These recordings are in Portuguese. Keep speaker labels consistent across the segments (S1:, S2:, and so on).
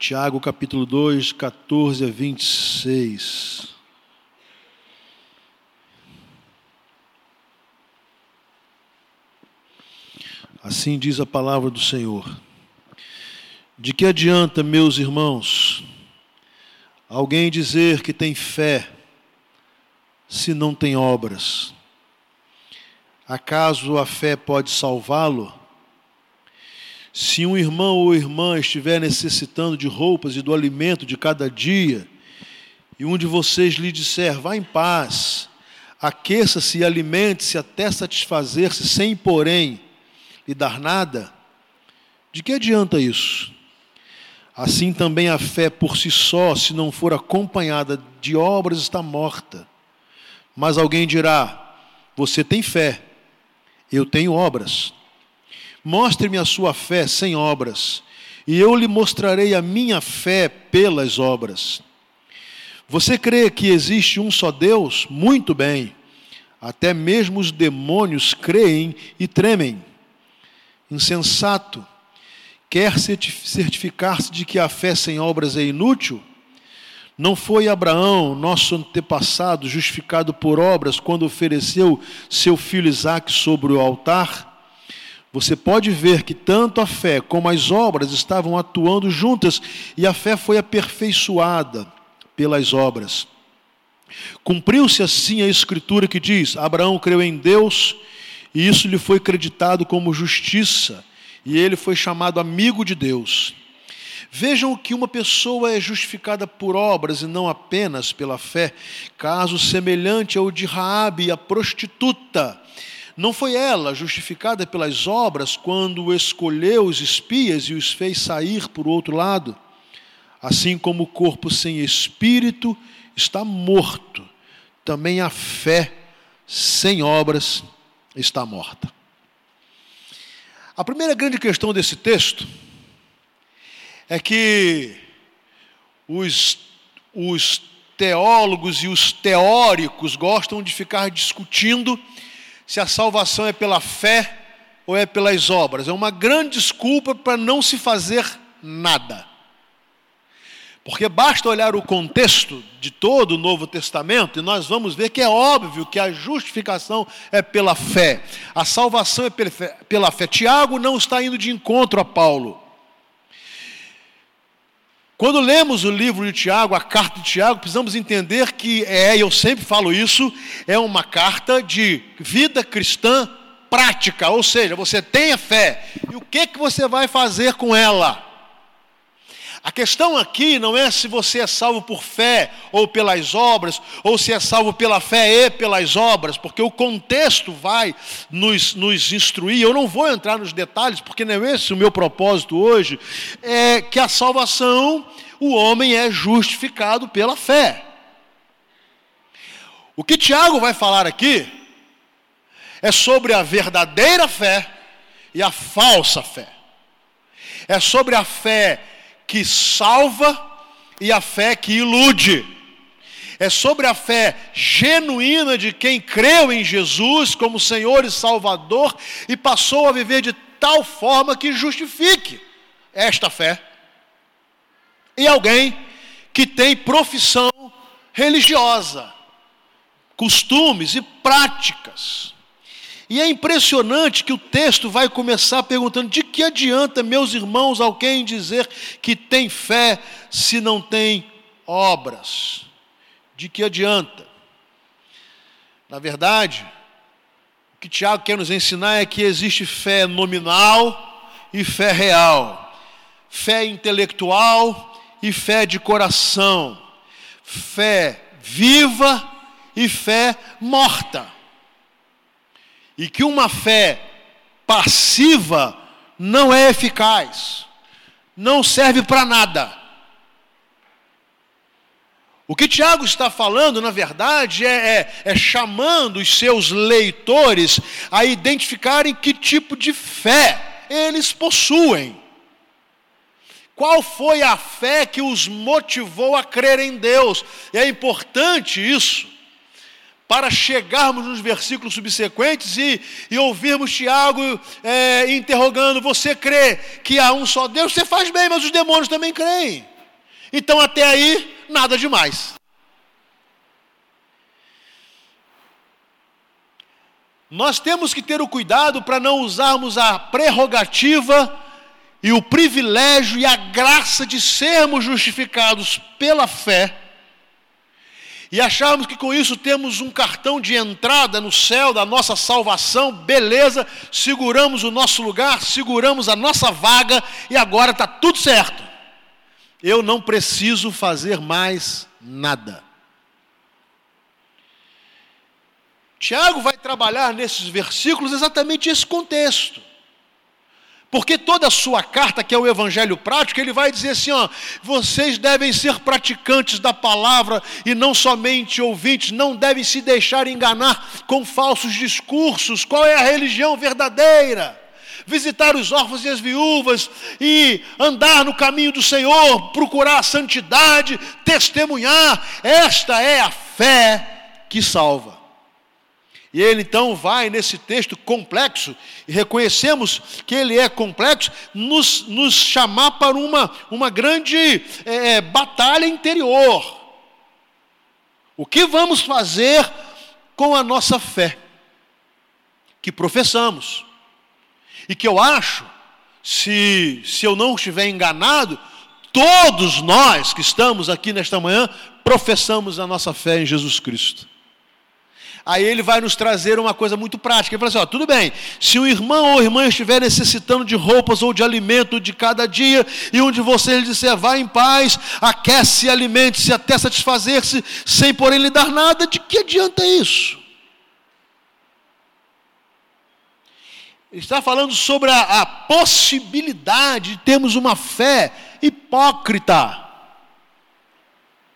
S1: Tiago capítulo 2, 14 a 26. Assim diz a palavra do Senhor. De que adianta, meus irmãos, alguém dizer que tem fé se não tem obras? Acaso a fé pode salvá-lo? Se um irmão ou irmã estiver necessitando de roupas e do alimento de cada dia, e um de vocês lhe disser, vá em paz, aqueça-se e alimente-se até satisfazer-se, sem, porém, lhe dar nada, de que adianta isso? Assim também a fé por si só, se não for acompanhada de obras, está morta. Mas alguém dirá: Você tem fé, eu tenho obras. Mostre-me a sua fé sem obras, e eu lhe mostrarei a minha fé pelas obras. Você crê que existe um só Deus? Muito bem. Até mesmo os demônios creem e tremem. Insensato, quer certificar-se de que a fé sem obras é inútil? Não foi Abraão, nosso antepassado, justificado por obras quando ofereceu seu filho Isaque sobre o altar? Você pode ver que tanto a fé como as obras estavam atuando juntas e a fé foi aperfeiçoada pelas obras. Cumpriu-se assim a escritura que diz: Abraão creu em Deus e isso lhe foi creditado como justiça, e ele foi chamado amigo de Deus. Vejam que uma pessoa é justificada por obras e não apenas pela fé, caso semelhante ao de Raabe, a prostituta não foi ela justificada pelas obras quando escolheu os espias e os fez sair por outro lado? Assim como o corpo sem espírito está morto, também a fé sem obras está morta. A primeira grande questão desse texto é que os, os teólogos e os teóricos gostam de ficar discutindo se a salvação é pela fé ou é pelas obras. É uma grande desculpa para não se fazer nada. Porque basta olhar o contexto de todo o Novo Testamento e nós vamos ver que é óbvio que a justificação é pela fé, a salvação é pela fé. Tiago não está indo de encontro a Paulo. Quando lemos o livro de Tiago, a carta de Tiago, precisamos entender que é, eu sempre falo isso, é uma carta de vida cristã prática, ou seja, você tem a fé, e o que, que você vai fazer com ela? A questão aqui não é se você é salvo por fé ou pelas obras, ou se é salvo pela fé e pelas obras, porque o contexto vai nos, nos instruir. Eu não vou entrar nos detalhes, porque não é esse o meu propósito hoje. É que a salvação, o homem é justificado pela fé. O que Tiago vai falar aqui é sobre a verdadeira fé e a falsa fé. É sobre a fé que salva e a fé que ilude. É sobre a fé genuína de quem creu em Jesus como Senhor e Salvador e passou a viver de tal forma que justifique esta fé. E alguém que tem profissão religiosa, costumes e práticas e é impressionante que o texto vai começar perguntando: de que adianta, meus irmãos, alguém dizer que tem fé se não tem obras? De que adianta? Na verdade, o que Tiago quer nos ensinar é que existe fé nominal e fé real, fé intelectual e fé de coração, fé viva e fé morta e que uma fé passiva não é eficaz, não serve para nada. O que Tiago está falando, na verdade, é, é, é, chamando os seus leitores a identificarem que tipo de fé eles possuem. Qual foi a fé que os motivou a crer em Deus? E é importante isso, para chegarmos nos versículos subsequentes e, e ouvirmos Tiago é, interrogando: Você crê que há um só Deus? Você faz bem, mas os demônios também creem. Então até aí, nada demais. Nós temos que ter o cuidado para não usarmos a prerrogativa e o privilégio e a graça de sermos justificados pela fé e acharmos que com isso temos um cartão de entrada no céu da nossa salvação, beleza, seguramos o nosso lugar, seguramos a nossa vaga e agora está tudo certo. Eu não preciso fazer mais nada. Tiago vai trabalhar nesses versículos exatamente esse contexto. Porque toda a sua carta, que é o evangelho prático, ele vai dizer assim: ó, vocês devem ser praticantes da palavra e não somente ouvintes, não devem se deixar enganar com falsos discursos. Qual é a religião verdadeira? Visitar os órfãos e as viúvas e andar no caminho do Senhor, procurar a santidade, testemunhar. Esta é a fé que salva. E ele então vai nesse texto complexo, e reconhecemos que ele é complexo, nos, nos chamar para uma, uma grande é, é, batalha interior. O que vamos fazer com a nossa fé, que professamos, e que eu acho, se, se eu não estiver enganado, todos nós que estamos aqui nesta manhã professamos a nossa fé em Jesus Cristo. Aí ele vai nos trazer uma coisa muito prática. Ele fala assim: ó, tudo bem, se o irmão ou irmã estiver necessitando de roupas ou de alimento de cada dia, e um de vocês disser, vá em paz, aquece e alimente-se até satisfazer-se, sem porém lhe dar nada, de que adianta isso? Ele está falando sobre a, a possibilidade de termos uma fé hipócrita,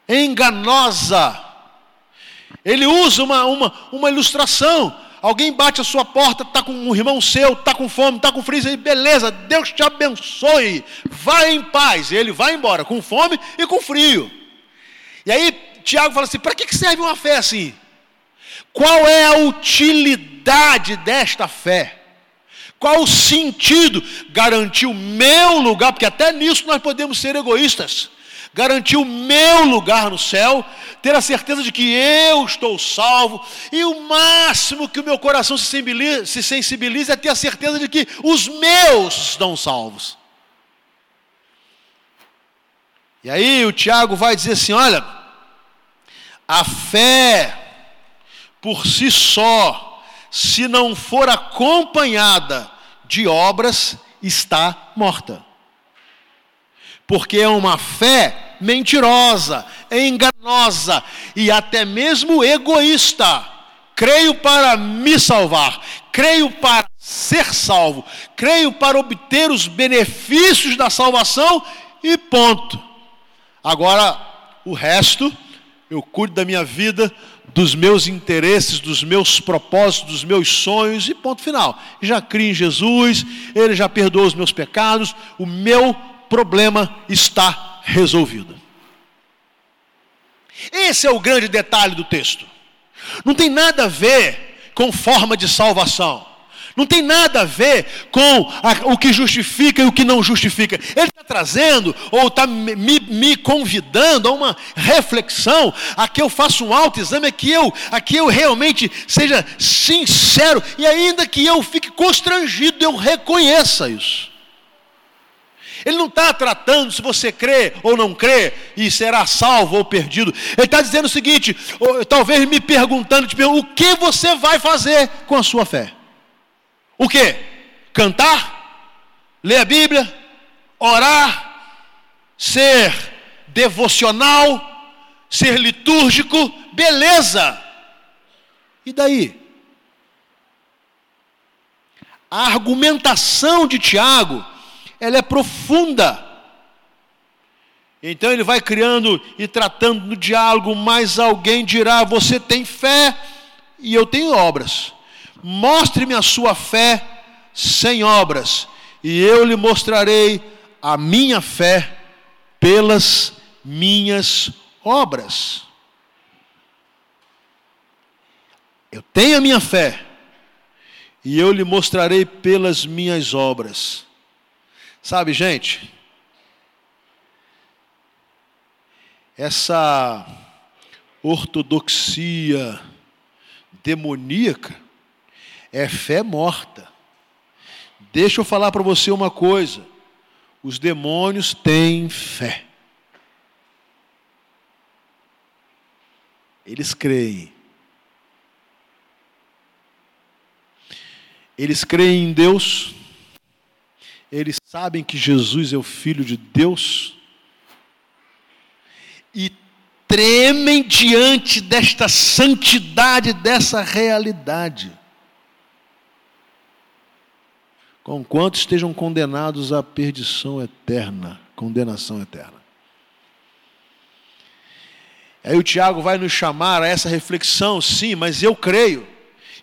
S1: enganosa, ele usa uma, uma, uma ilustração. Alguém bate a sua porta, está com um irmão seu, está com fome, está com frio, e beleza, Deus te abençoe, vai em paz. E ele vai embora, com fome e com frio. E aí Tiago fala assim: para que serve uma fé assim? Qual é a utilidade desta fé? Qual o sentido? Garantir o meu lugar, porque até nisso nós podemos ser egoístas garantir o meu lugar no céu, ter a certeza de que eu estou salvo, e o máximo que o meu coração se sensibiliza, se sensibiliza é ter a certeza de que os meus estão salvos. E aí o Tiago vai dizer assim: olha, a fé por si só, se não for acompanhada de obras, está morta. Porque é uma fé mentirosa, enganosa e até mesmo egoísta. Creio para me salvar, creio para ser salvo, creio para obter os benefícios da salvação e ponto. Agora, o resto, eu cuido da minha vida, dos meus interesses, dos meus propósitos, dos meus sonhos e ponto final. Já crio em Jesus, Ele já perdoou os meus pecados, o meu problema está resolvida. Esse é o grande detalhe do texto. Não tem nada a ver com forma de salvação. Não tem nada a ver com a, o que justifica e o que não justifica. Ele está trazendo, ou está me, me, convidando a uma reflexão, a que eu faça um autoexame, a que eu, a que eu realmente seja sincero, e ainda que eu fique constrangido, eu reconheça isso. Ele não está tratando se você crê ou não crê e será salvo ou perdido. Ele está dizendo o seguinte, ou, talvez me perguntando, tipo, o que você vai fazer com a sua fé? O que? Cantar? Ler a Bíblia? Orar? Ser devocional? Ser litúrgico? Beleza! E daí? A argumentação de Tiago ela é profunda. Então ele vai criando e tratando no diálogo, mas alguém dirá: Você tem fé e eu tenho obras. Mostre-me a sua fé sem obras, e eu lhe mostrarei a minha fé pelas minhas obras. Eu tenho a minha fé, e eu lhe mostrarei pelas minhas obras. Sabe, gente? essa ortodoxia demoníaca é fé morta. Deixa eu falar para você uma coisa: os demônios têm fé. Eles creem. Eles creem em Deus. Eles sabem que Jesus é o Filho de Deus. E tremem diante desta santidade, dessa realidade. Conquanto estejam condenados à perdição eterna, condenação eterna. Aí o Tiago vai nos chamar a essa reflexão, sim, mas eu creio.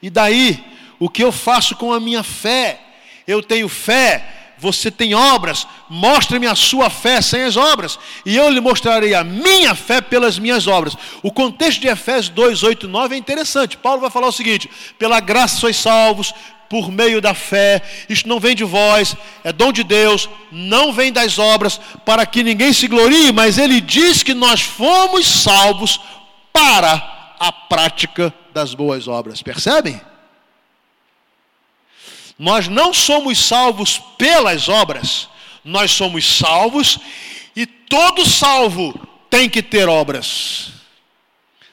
S1: E daí, o que eu faço com a minha fé? Eu tenho fé, você tem obras, mostre-me a sua fé sem as obras, e eu lhe mostrarei a minha fé pelas minhas obras. O contexto de Efésios 2, 8 e 9 é interessante. Paulo vai falar o seguinte: pela graça sois salvos, por meio da fé, isto não vem de vós, é dom de Deus, não vem das obras, para que ninguém se glorie, mas ele diz que nós fomos salvos para a prática das boas obras. Percebem? Nós não somos salvos pelas obras, nós somos salvos e todo salvo tem que ter obras.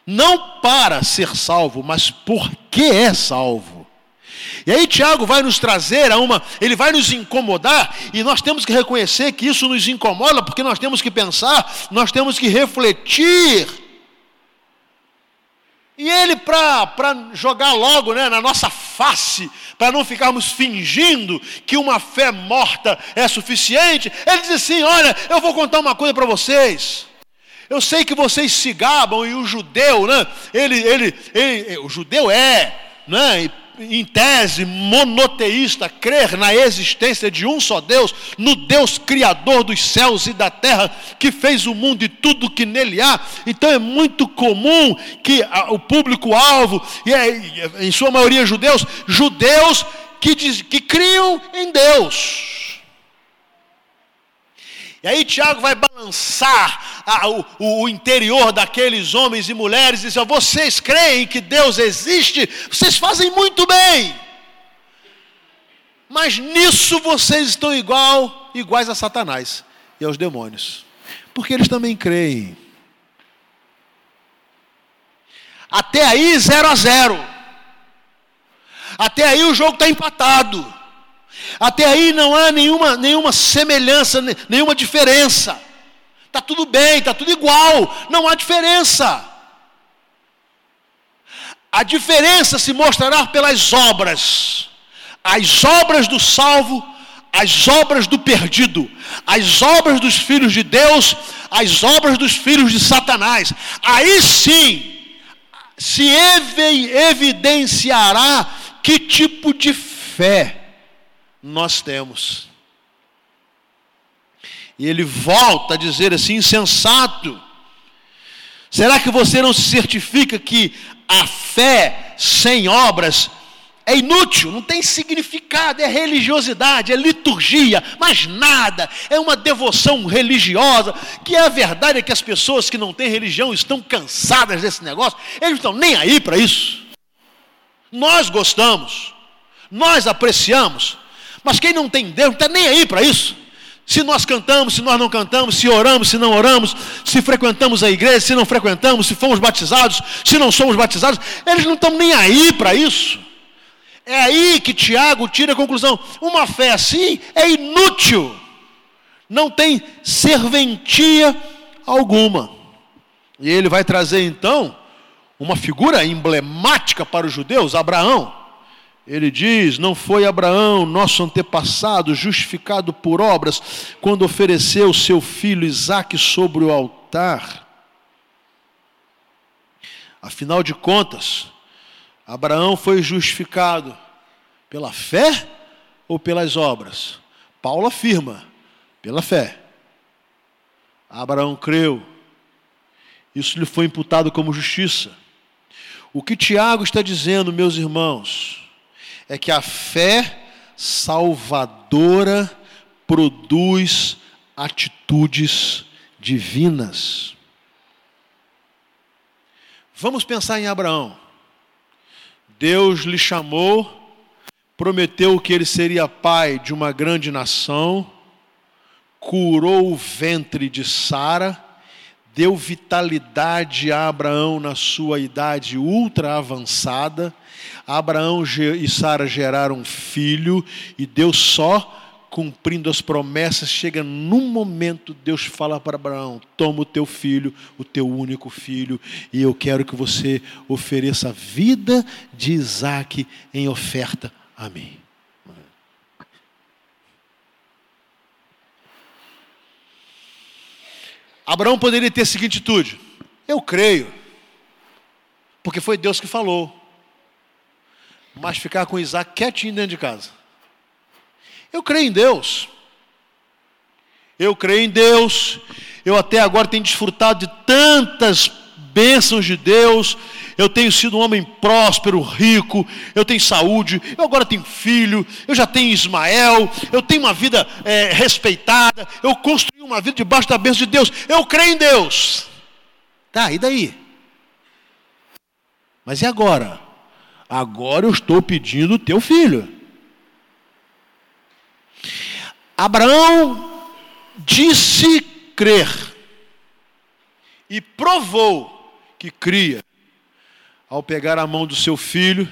S1: Não para ser salvo, mas porque é salvo. E aí Tiago vai nos trazer a uma, ele vai nos incomodar e nós temos que reconhecer que isso nos incomoda, porque nós temos que pensar, nós temos que refletir e ele, para jogar logo né, na nossa face, para não ficarmos fingindo que uma fé morta é suficiente, ele diz assim: Olha, eu vou contar uma coisa para vocês. Eu sei que vocês se gabam e o judeu, né? Ele, ele, ele o judeu é, né? Em tese monoteísta, crer na existência de um só Deus, no Deus criador dos céus e da terra, que fez o mundo e tudo que nele há. Então é muito comum que o público-alvo, e é, em sua maioria judeus, judeus que, diz, que criam em Deus. E aí Tiago vai balançar a, o, o, interior daqueles homens e mulheres e diz: vocês creem que Deus existe? Vocês fazem muito bem. Mas nisso vocês estão igual, iguais a Satanás e aos demônios. Porque eles também creem. Até aí, zero a zero. Até aí o jogo está empatado. Até aí não há nenhuma, nenhuma semelhança, nenhuma diferença. Está tudo bem, está tudo igual, não há diferença. A diferença se mostrará pelas obras. As obras do salvo, as obras do perdido, as obras dos filhos de Deus, as obras dos filhos de Satanás. Aí sim se evidenciará que tipo de fé nós temos. E ele volta a dizer assim: insensato. Será que você não se certifica que a fé sem obras é inútil, não tem significado, é religiosidade, é liturgia, mas nada, é uma devoção religiosa, que é a verdade é que as pessoas que não têm religião estão cansadas desse negócio, eles não estão nem aí para isso. Nós gostamos, nós apreciamos, mas quem não tem Deus não está nem aí para isso. Se nós cantamos, se nós não cantamos, se oramos, se não oramos, se frequentamos a igreja, se não frequentamos, se fomos batizados, se não somos batizados, eles não estão nem aí para isso. É aí que Tiago tira a conclusão: uma fé assim é inútil, não tem serventia alguma. E ele vai trazer então uma figura emblemática para os judeus, Abraão. Ele diz: Não foi Abraão, nosso antepassado, justificado por obras, quando ofereceu seu filho Isaque sobre o altar. Afinal de contas, Abraão foi justificado pela fé ou pelas obras? Paulo afirma: pela fé. Abraão creu, isso lhe foi imputado como justiça. O que Tiago está dizendo, meus irmãos, é que a fé salvadora produz atitudes divinas. Vamos pensar em Abraão. Deus lhe chamou, prometeu que ele seria pai de uma grande nação, curou o ventre de Sara, deu vitalidade a Abraão na sua idade ultra avançada. Abraão e Sara geraram um filho e Deus só cumprindo as promessas, chega num momento, Deus fala para Abraão: toma o teu filho, o teu único filho, e eu quero que você ofereça a vida de Isaac em oferta a mim. Abraão poderia ter a seguinte atitude: eu creio, porque foi Deus que falou, mas ficar com Isaac quietinho dentro de casa. Eu creio em Deus. Eu creio em Deus. Eu até agora tenho desfrutado de tantas bênçãos de Deus. Eu tenho sido um homem próspero, rico. Eu tenho saúde. Eu agora tenho filho. Eu já tenho Ismael. Eu tenho uma vida é, respeitada. Eu construí uma vida debaixo da bênção de Deus. Eu creio em Deus. Tá, e daí? Mas e agora? Agora eu estou pedindo o teu filho. Abraão disse crer e provou que cria ao pegar a mão do seu filho,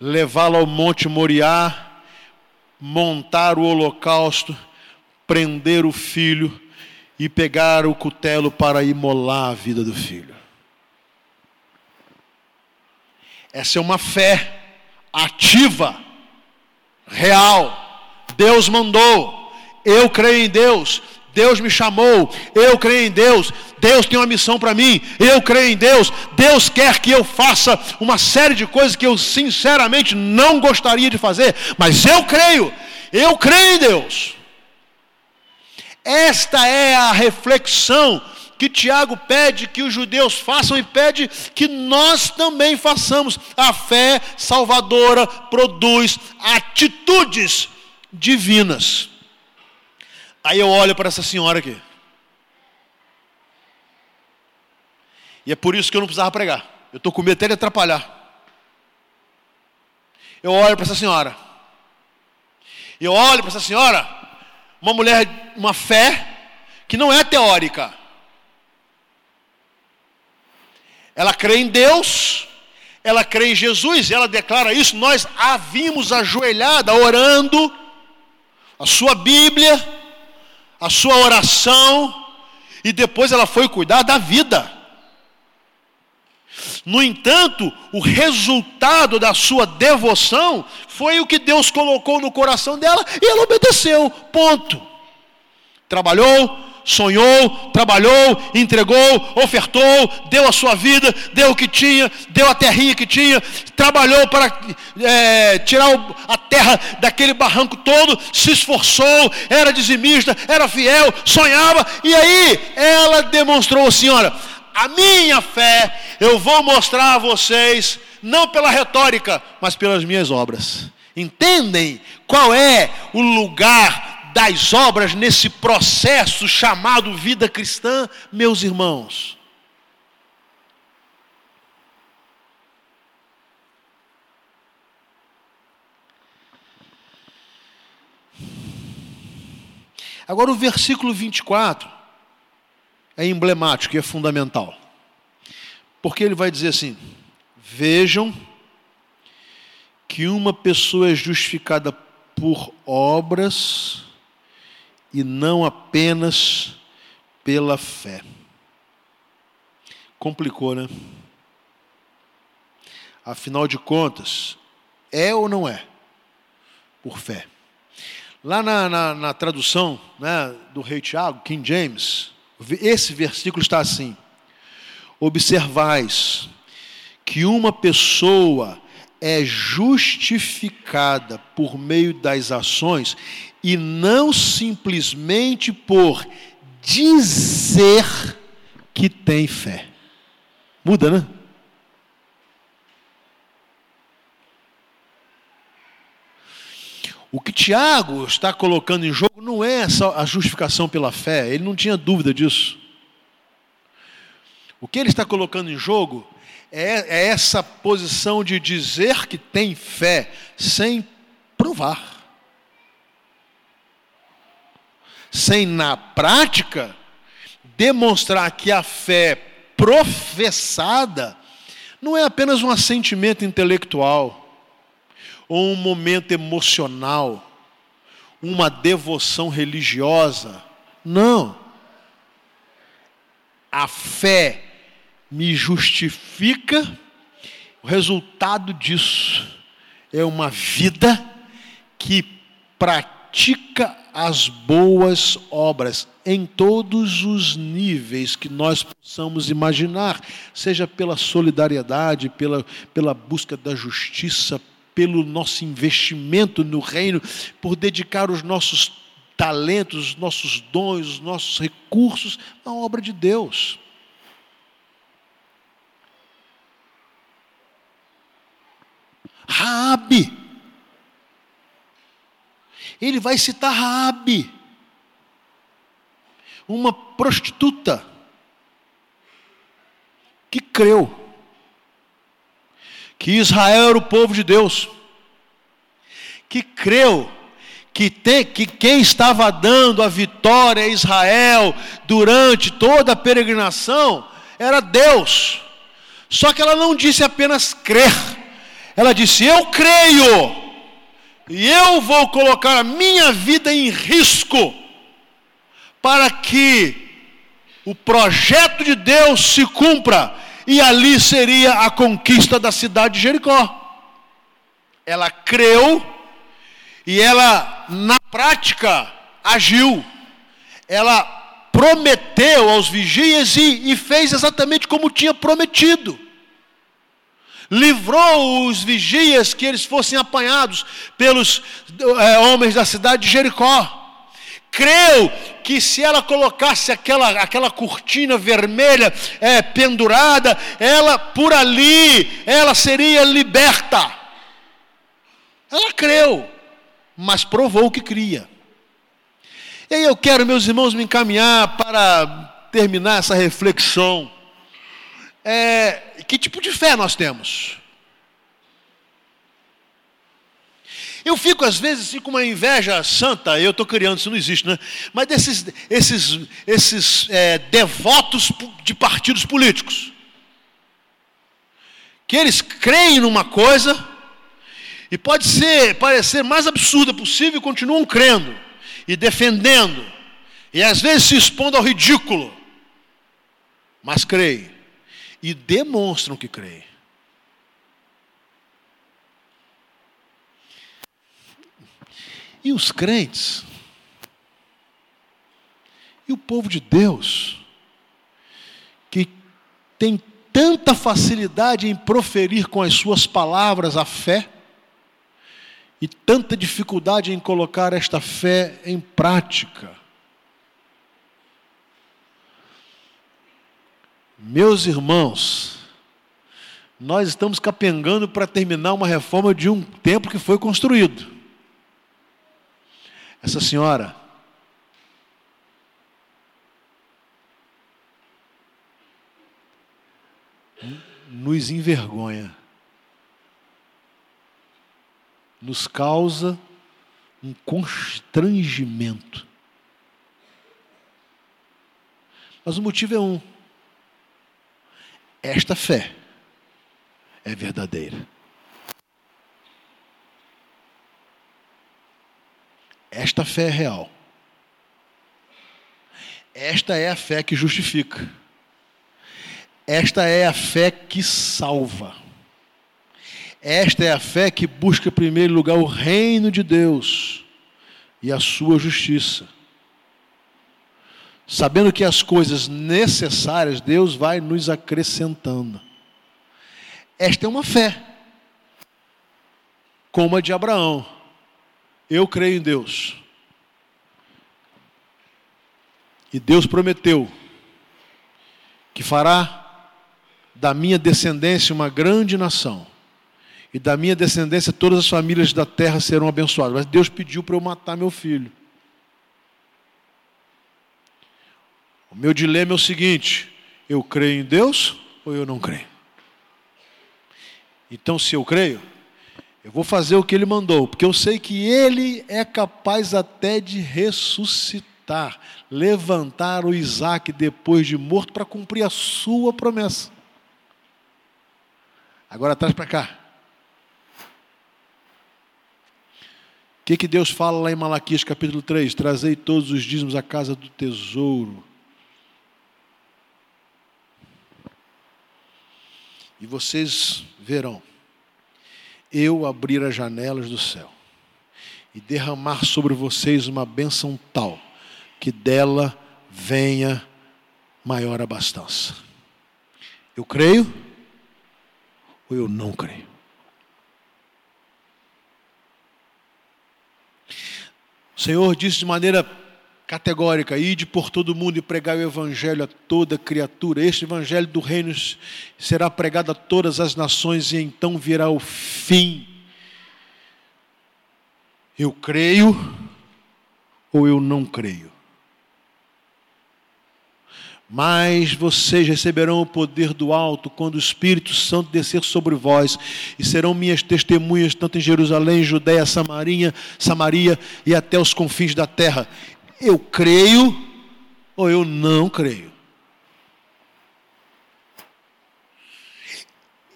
S1: levá-lo ao Monte Moriá, montar o holocausto, prender o filho e pegar o cutelo para imolar a vida do filho. Essa é uma fé ativa, real. Deus mandou. Eu creio em Deus. Deus me chamou, eu creio em Deus, Deus tem uma missão para mim, eu creio em Deus, Deus quer que eu faça uma série de coisas que eu sinceramente não gostaria de fazer, mas eu creio, eu creio em Deus. Esta é a reflexão que Tiago pede que os judeus façam e pede que nós também façamos. A fé salvadora produz atitudes divinas. Aí eu olho para essa senhora aqui. E é por isso que eu não precisava pregar. Eu estou com medo até de atrapalhar. Eu olho para essa senhora. Eu olho para essa senhora, uma mulher, uma fé que não é teórica. Ela crê em Deus, ela crê em Jesus, ela declara isso. Nós a vimos ajoelhada, orando, a sua Bíblia, a sua oração, e depois ela foi cuidar da vida. No entanto, o resultado da sua devoção foi o que Deus colocou no coração dela e ela obedeceu. Ponto. Trabalhou, sonhou, trabalhou, entregou, ofertou, deu a sua vida, deu o que tinha, deu a terrinha que tinha, trabalhou para é, tirar a terra daquele barranco todo, se esforçou, era dizimista, era fiel, sonhava, e aí ela demonstrou, senhora, a minha fé eu vou mostrar a vocês, não pela retórica, mas pelas minhas obras. Entendem qual é o lugar das obras nesse processo chamado vida cristã, meus irmãos. Agora, o versículo 24 é emblemático e é fundamental. Porque ele vai dizer assim: Vejam que uma pessoa é justificada por obras e não apenas pela fé. Complicou, né? Afinal de contas, é ou não é? Por fé. Lá na, na, na tradução né, do rei Tiago, King James, esse versículo está assim: Observais que uma pessoa é justificada por meio das ações e não simplesmente por dizer que tem fé. Muda, né? O que Tiago está colocando em jogo não é só a justificação pela fé, ele não tinha dúvida disso. O que ele está colocando em jogo é, é essa posição de dizer que tem fé sem provar. Sem, na prática, demonstrar que a fé professada não é apenas um assentimento intelectual ou um momento emocional, uma devoção religiosa. Não. A fé me justifica, o resultado disso é uma vida que pratica as boas obras em todos os níveis que nós possamos imaginar, seja pela solidariedade, pela, pela busca da justiça, pelo nosso investimento no reino, por dedicar os nossos talentos, os nossos dons, os nossos recursos à obra de Deus. Raabe. Ele vai citar Raabe, uma prostituta que creu que Israel era o povo de Deus, que creu que, te, que quem estava dando a vitória a Israel durante toda a peregrinação era Deus. Só que ela não disse apenas crer, ela disse: Eu creio, e eu vou colocar a minha vida em risco, para que o projeto de Deus se cumpra e ali seria a conquista da cidade de Jericó. Ela creu e ela, na prática, agiu. Ela prometeu aos vigias e, e fez exatamente como tinha prometido. Livrou os vigias que eles fossem apanhados pelos é, homens da cidade de Jericó creu que se ela colocasse aquela, aquela cortina vermelha é, pendurada, ela por ali, ela seria liberta. Ela creu, mas provou que cria. E aí eu quero, meus irmãos, me encaminhar para terminar essa reflexão. É, que tipo de fé nós temos? Eu fico, às vezes, assim, com uma inveja santa, eu estou criando, isso não existe, né? Mas desses esses, esses é, devotos de partidos políticos, que eles creem numa coisa, e pode ser, parecer mais absurda possível, e continuam crendo, e defendendo, e às vezes se expondo ao ridículo, mas creem, e demonstram que creem. E os crentes? E o povo de Deus? Que tem tanta facilidade em proferir com as suas palavras a fé, e tanta dificuldade em colocar esta fé em prática. Meus irmãos, nós estamos capengando para terminar uma reforma de um templo que foi construído. Essa senhora nos envergonha, nos causa um constrangimento. Mas o motivo é um: esta fé é verdadeira. Esta fé é real. Esta é a fé que justifica. Esta é a fé que salva. Esta é a fé que busca em primeiro lugar o reino de Deus e a sua justiça. Sabendo que as coisas necessárias Deus vai nos acrescentando. Esta é uma fé, como a de Abraão eu creio em Deus. E Deus prometeu que fará da minha descendência uma grande nação. E da minha descendência todas as famílias da terra serão abençoadas. Mas Deus pediu para eu matar meu filho. O meu dilema é o seguinte: eu creio em Deus ou eu não creio? Então, se eu creio, eu vou fazer o que ele mandou, porque eu sei que ele é capaz até de ressuscitar, levantar o Isaac depois de morto para cumprir a sua promessa. Agora traz para cá. O que, que Deus fala lá em Malaquias capítulo 3? Trazei todos os dízimos à casa do tesouro. E vocês verão eu abrir as janelas do céu e derramar sobre vocês uma bênção tal que dela venha maior abastança. Eu creio ou eu não creio? O Senhor disse de maneira categórica: ide por todo mundo e pregai o evangelho a toda criatura. Este evangelho do reino será pregado a todas as nações e então virá o fim. Eu creio ou eu não creio? Mas vocês receberão o poder do alto quando o Espírito Santo descer sobre vós, e serão minhas testemunhas tanto em Jerusalém, Judéia, Samaria, Samaria e até os confins da terra eu creio ou eu não creio.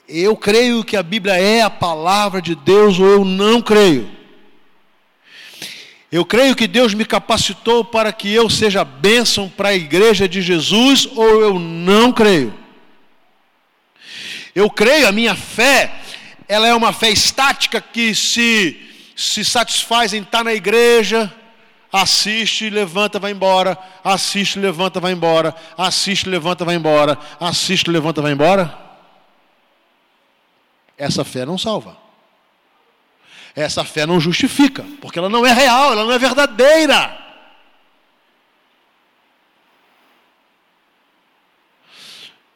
S1: Eu creio que a Bíblia é a palavra de Deus ou eu não creio. Eu creio que Deus me capacitou para que eu seja bênção para a igreja de Jesus ou eu não creio. Eu creio, a minha fé, ela é uma fé estática que se, se satisfaz em estar na igreja, assiste, levanta, vai embora, assiste, levanta, vai embora, assiste, levanta, vai embora, assiste, levanta, vai embora. Essa fé não salva. Essa fé não justifica, porque ela não é real, ela não é verdadeira.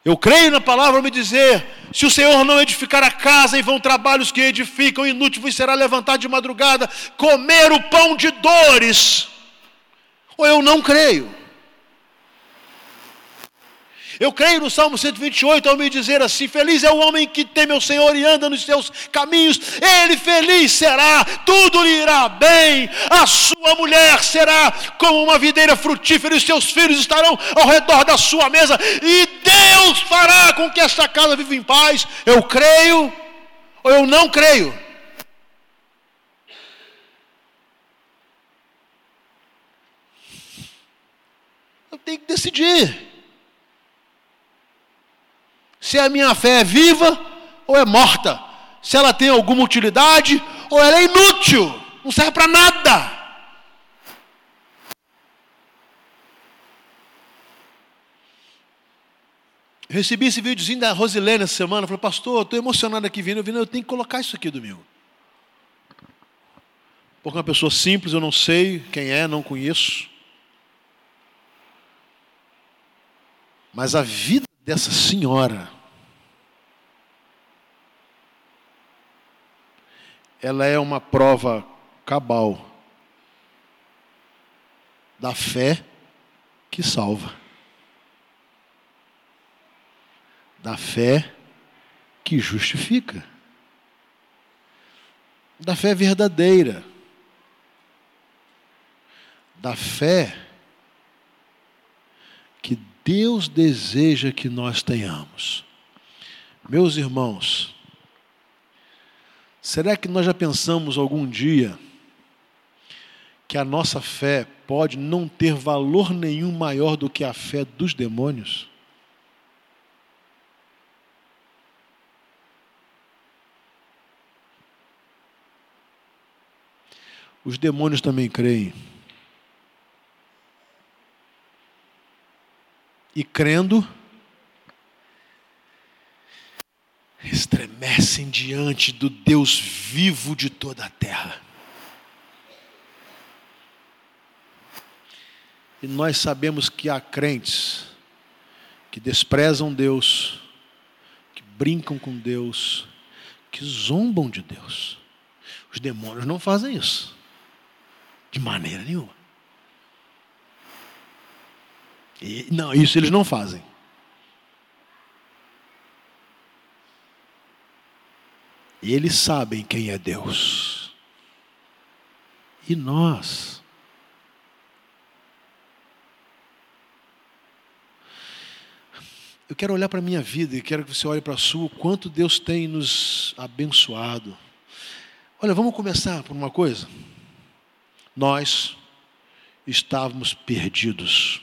S1: Eu creio na palavra me dizer: se o Senhor não edificar a casa, e vão trabalhos que edificam, inútil será levantar de madrugada, comer o pão de dores. Ou eu não creio. Eu creio no Salmo 128 ao me dizer assim: Feliz é o homem que teme o Senhor e anda nos seus caminhos, ele feliz será, tudo lhe irá bem, a sua mulher será como uma videira frutífera, e seus filhos estarão ao redor da sua mesa, e Deus fará com que esta casa viva em paz. Eu creio ou eu não creio. Eu tenho que decidir se a minha fé é viva ou é morta, se ela tem alguma utilidade ou ela é inútil, não serve para nada. recebi esse videozinho da Rosilene essa semana. Falei, pastor, estou emocionado aqui vindo. Eu, eu tenho que colocar isso aqui domingo. Porque uma pessoa simples, eu não sei quem é, não conheço. Mas a vida dessa senhora, ela é uma prova cabal da fé que salva, da fé que justifica, da fé verdadeira, da fé Deus deseja que nós tenhamos. Meus irmãos, será que nós já pensamos algum dia que a nossa fé pode não ter valor nenhum maior do que a fé dos demônios? Os demônios também creem. e crendo, estremecem diante do Deus vivo de toda a terra. E nós sabemos que há crentes que desprezam Deus, que brincam com Deus, que zombam de Deus. Os demônios não fazem isso, de maneira nenhuma. E, não, isso eles não fazem. Eles sabem quem é Deus. E nós? Eu quero olhar para a minha vida e quero que você olhe para a sua, o quanto Deus tem nos abençoado. Olha, vamos começar por uma coisa. Nós estávamos perdidos.